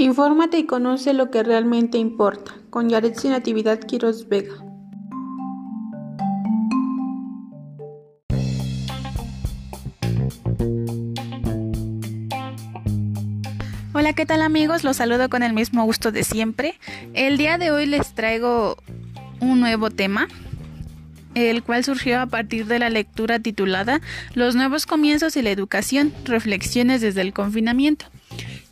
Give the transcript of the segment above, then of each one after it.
Infórmate y conoce lo que realmente importa. Con Yaretsi Natividad Quiroz Vega. Hola, ¿qué tal amigos? Los saludo con el mismo gusto de siempre. El día de hoy les traigo un nuevo tema, el cual surgió a partir de la lectura titulada Los nuevos comienzos y la educación, reflexiones desde el confinamiento.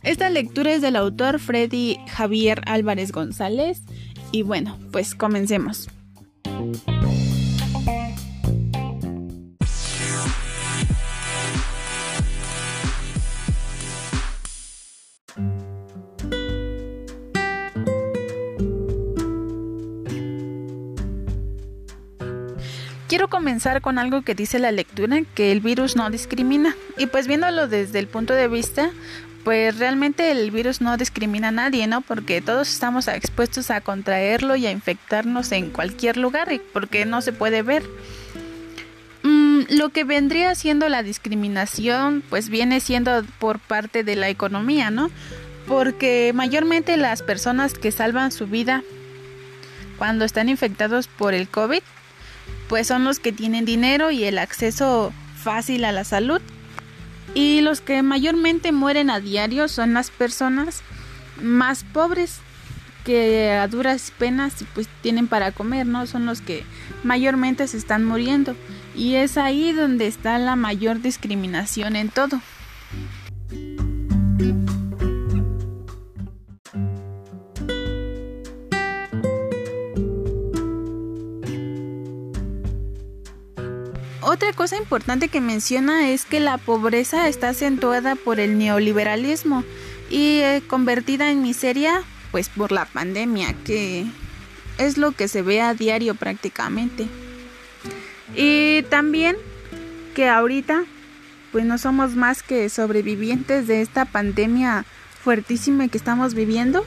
Esta lectura es del autor Freddy Javier Álvarez González y bueno, pues comencemos. Quiero comenzar con algo que dice la lectura, que el virus no discrimina. Y pues viéndolo desde el punto de vista pues realmente el virus no discrimina a nadie, ¿no? Porque todos estamos expuestos a contraerlo y a infectarnos en cualquier lugar, porque no se puede ver. Mm, lo que vendría siendo la discriminación, pues viene siendo por parte de la economía, ¿no? Porque mayormente las personas que salvan su vida cuando están infectados por el COVID, pues son los que tienen dinero y el acceso fácil a la salud y los que mayormente mueren a diario son las personas más pobres que a duras penas pues tienen para comer, ¿no? Son los que mayormente se están muriendo y es ahí donde está la mayor discriminación en todo. Otra cosa importante que menciona es que la pobreza está acentuada por el neoliberalismo y eh, convertida en miseria pues por la pandemia, que es lo que se ve a diario prácticamente. Y también que ahorita pues no somos más que sobrevivientes de esta pandemia fuertísima que estamos viviendo.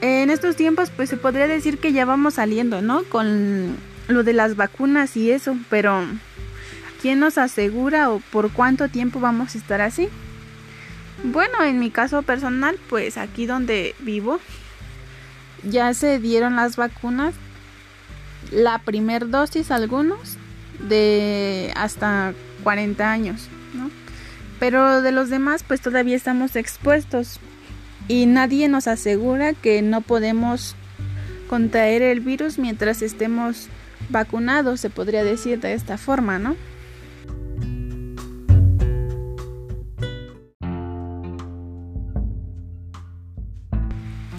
En estos tiempos pues se podría decir que ya vamos saliendo, ¿no? Con lo de las vacunas y eso, pero ¿Quién nos asegura o por cuánto tiempo vamos a estar así? Bueno, en mi caso personal, pues aquí donde vivo, ya se dieron las vacunas, la primer dosis algunos, de hasta 40 años, ¿no? Pero de los demás, pues todavía estamos expuestos y nadie nos asegura que no podemos contraer el virus mientras estemos vacunados, se podría decir de esta forma, ¿no?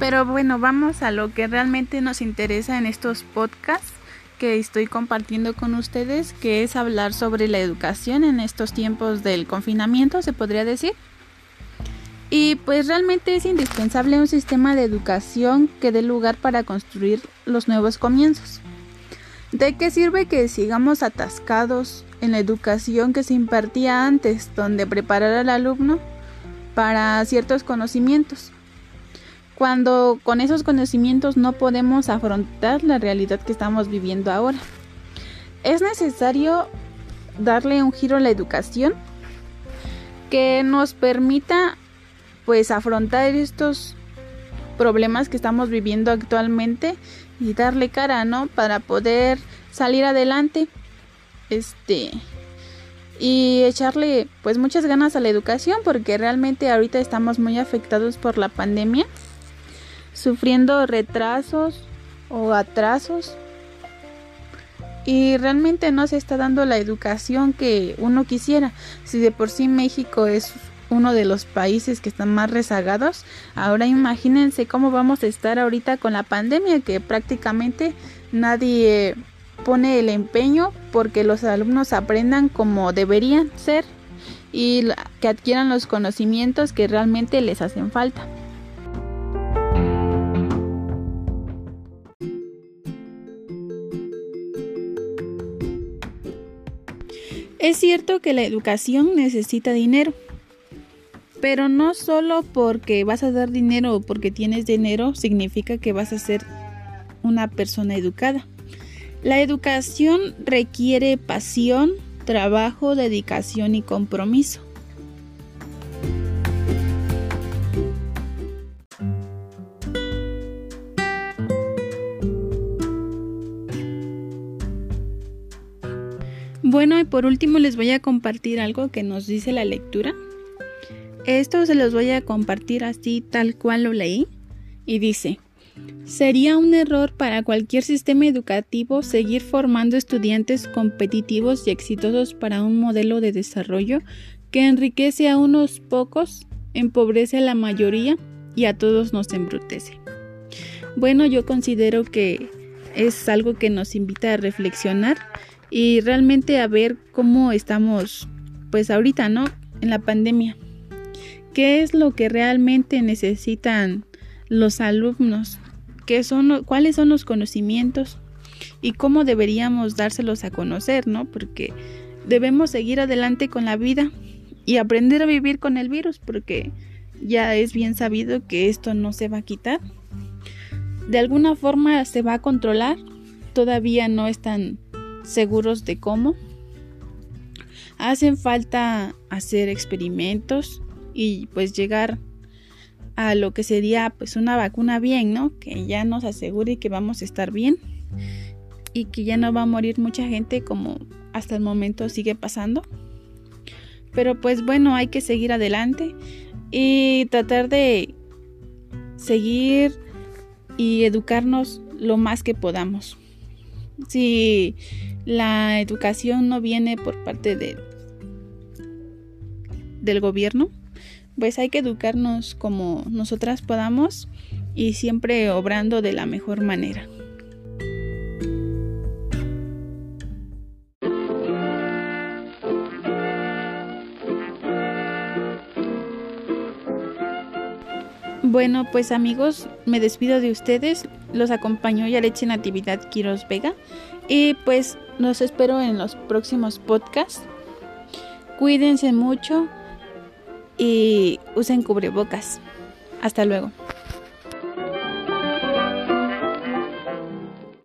Pero bueno, vamos a lo que realmente nos interesa en estos podcasts que estoy compartiendo con ustedes, que es hablar sobre la educación en estos tiempos del confinamiento, se podría decir. Y pues realmente es indispensable un sistema de educación que dé lugar para construir los nuevos comienzos. ¿De qué sirve que sigamos atascados en la educación que se impartía antes, donde preparar al alumno para ciertos conocimientos? Cuando con esos conocimientos no podemos afrontar la realidad que estamos viviendo ahora. Es necesario darle un giro a la educación que nos permita pues afrontar estos problemas que estamos viviendo actualmente y darle cara, ¿no? Para poder salir adelante. Este y echarle pues muchas ganas a la educación porque realmente ahorita estamos muy afectados por la pandemia sufriendo retrasos o atrasos y realmente no se está dando la educación que uno quisiera. Si de por sí México es uno de los países que están más rezagados, ahora imagínense cómo vamos a estar ahorita con la pandemia que prácticamente nadie pone el empeño porque los alumnos aprendan como deberían ser y que adquieran los conocimientos que realmente les hacen falta. Es cierto que la educación necesita dinero, pero no solo porque vas a dar dinero o porque tienes dinero significa que vas a ser una persona educada. La educación requiere pasión, trabajo, dedicación y compromiso. Por último les voy a compartir algo que nos dice la lectura. Esto se los voy a compartir así tal cual lo leí y dice, Sería un error para cualquier sistema educativo seguir formando estudiantes competitivos y exitosos para un modelo de desarrollo que enriquece a unos pocos, empobrece a la mayoría y a todos nos embrutece. Bueno, yo considero que es algo que nos invita a reflexionar y realmente a ver cómo estamos pues ahorita, ¿no? En la pandemia. ¿Qué es lo que realmente necesitan los alumnos? ¿Qué son, ¿Cuáles son los conocimientos? Y cómo deberíamos dárselos a conocer, ¿no? Porque debemos seguir adelante con la vida y aprender a vivir con el virus, porque ya es bien sabido que esto no se va a quitar. De alguna forma se va a controlar, todavía no están seguros de cómo. Hacen falta hacer experimentos y pues llegar a lo que sería pues una vacuna bien, ¿no? Que ya nos asegure que vamos a estar bien y que ya no va a morir mucha gente como hasta el momento sigue pasando. Pero pues bueno, hay que seguir adelante y tratar de seguir y educarnos lo más que podamos. Si la educación no viene por parte de del gobierno, pues hay que educarnos como nosotras podamos y siempre obrando de la mejor manera. Bueno, pues amigos, me despido de ustedes. Los acompañó Yarechi Natividad Quiros Vega. Y pues los espero en los próximos podcasts. Cuídense mucho y usen cubrebocas. Hasta luego.